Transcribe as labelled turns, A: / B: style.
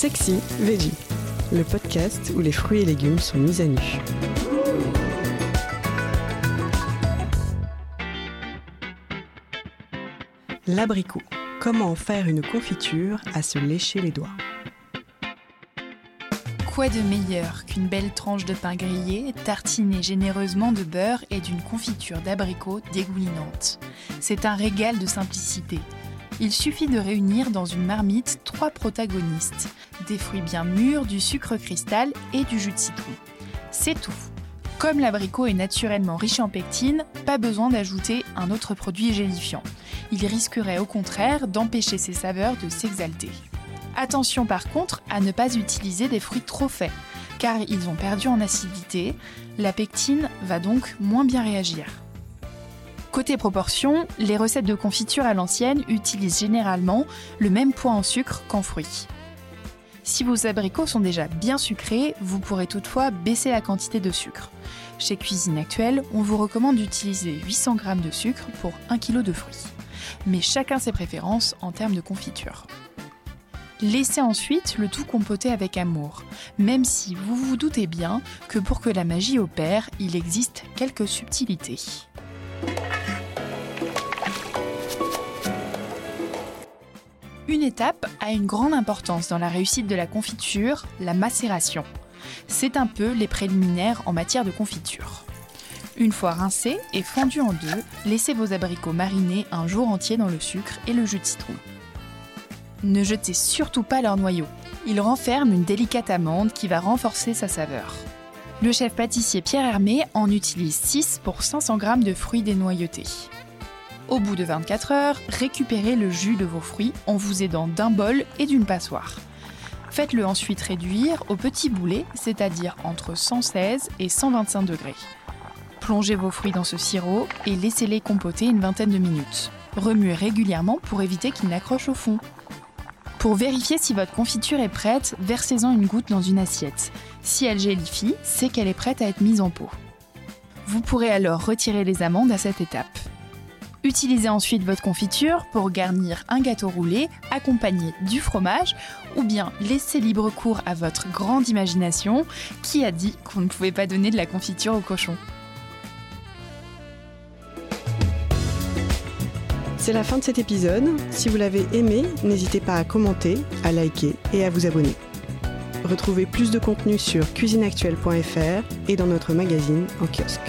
A: Sexy Veggie, le podcast où les fruits et légumes sont mis à nu. L'abricot. Comment en faire une confiture à se lécher les doigts?
B: Quoi de meilleur qu'une belle tranche de pain grillé, tartinée généreusement de beurre et d'une confiture d'abricot dégoulinante? C'est un régal de simplicité. Il suffit de réunir dans une marmite trois protagonistes des fruits bien mûrs, du sucre cristal et du jus de citron. C'est tout. Comme l'abricot est naturellement riche en pectine, pas besoin d'ajouter un autre produit gélifiant. Il risquerait au contraire d'empêcher ses saveurs de s'exalter. Attention par contre à ne pas utiliser des fruits trop faits, car ils ont perdu en acidité, la pectine va donc moins bien réagir. Côté proportion, les recettes de confiture à l'ancienne utilisent généralement le même poids en sucre qu'en fruits. Si vos abricots sont déjà bien sucrés, vous pourrez toutefois baisser la quantité de sucre. Chez Cuisine Actuelle, on vous recommande d'utiliser 800 g de sucre pour 1 kg de fruits. Mais chacun ses préférences en termes de confiture. Laissez ensuite le tout compoter avec amour, même si vous vous doutez bien que pour que la magie opère, il existe quelques subtilités. Une étape a une grande importance dans la réussite de la confiture, la macération. C'est un peu les préliminaires en matière de confiture. Une fois rincés et fondus en deux, laissez vos abricots mariner un jour entier dans le sucre et le jus de citron. Ne jetez surtout pas leur noyau. Ils renferment une délicate amande qui va renforcer sa saveur. Le chef pâtissier Pierre Hermé en utilise 6 pour 500 g de fruits dénoyautés. Au bout de 24 heures, récupérez le jus de vos fruits en vous aidant d'un bol et d'une passoire. Faites-le ensuite réduire au petit boulet, c'est-à-dire entre 116 et 125 degrés. Plongez vos fruits dans ce sirop et laissez-les compoter une vingtaine de minutes. Remuez régulièrement pour éviter qu'ils n'accrochent au fond. Pour vérifier si votre confiture est prête, versez-en une goutte dans une assiette. Si elle gélifie, c'est qu'elle est prête à être mise en pot. Vous pourrez alors retirer les amandes à cette étape. Utilisez ensuite votre confiture pour garnir un gâteau roulé accompagné du fromage ou bien laissez libre cours à votre grande imagination qui a dit qu'on ne pouvait pas donner de la confiture au cochon.
A: C'est la fin de cet épisode. Si vous l'avez aimé, n'hésitez pas à commenter, à liker et à vous abonner. Retrouvez plus de contenu sur cuisineactuelle.fr et dans notre magazine en kiosque.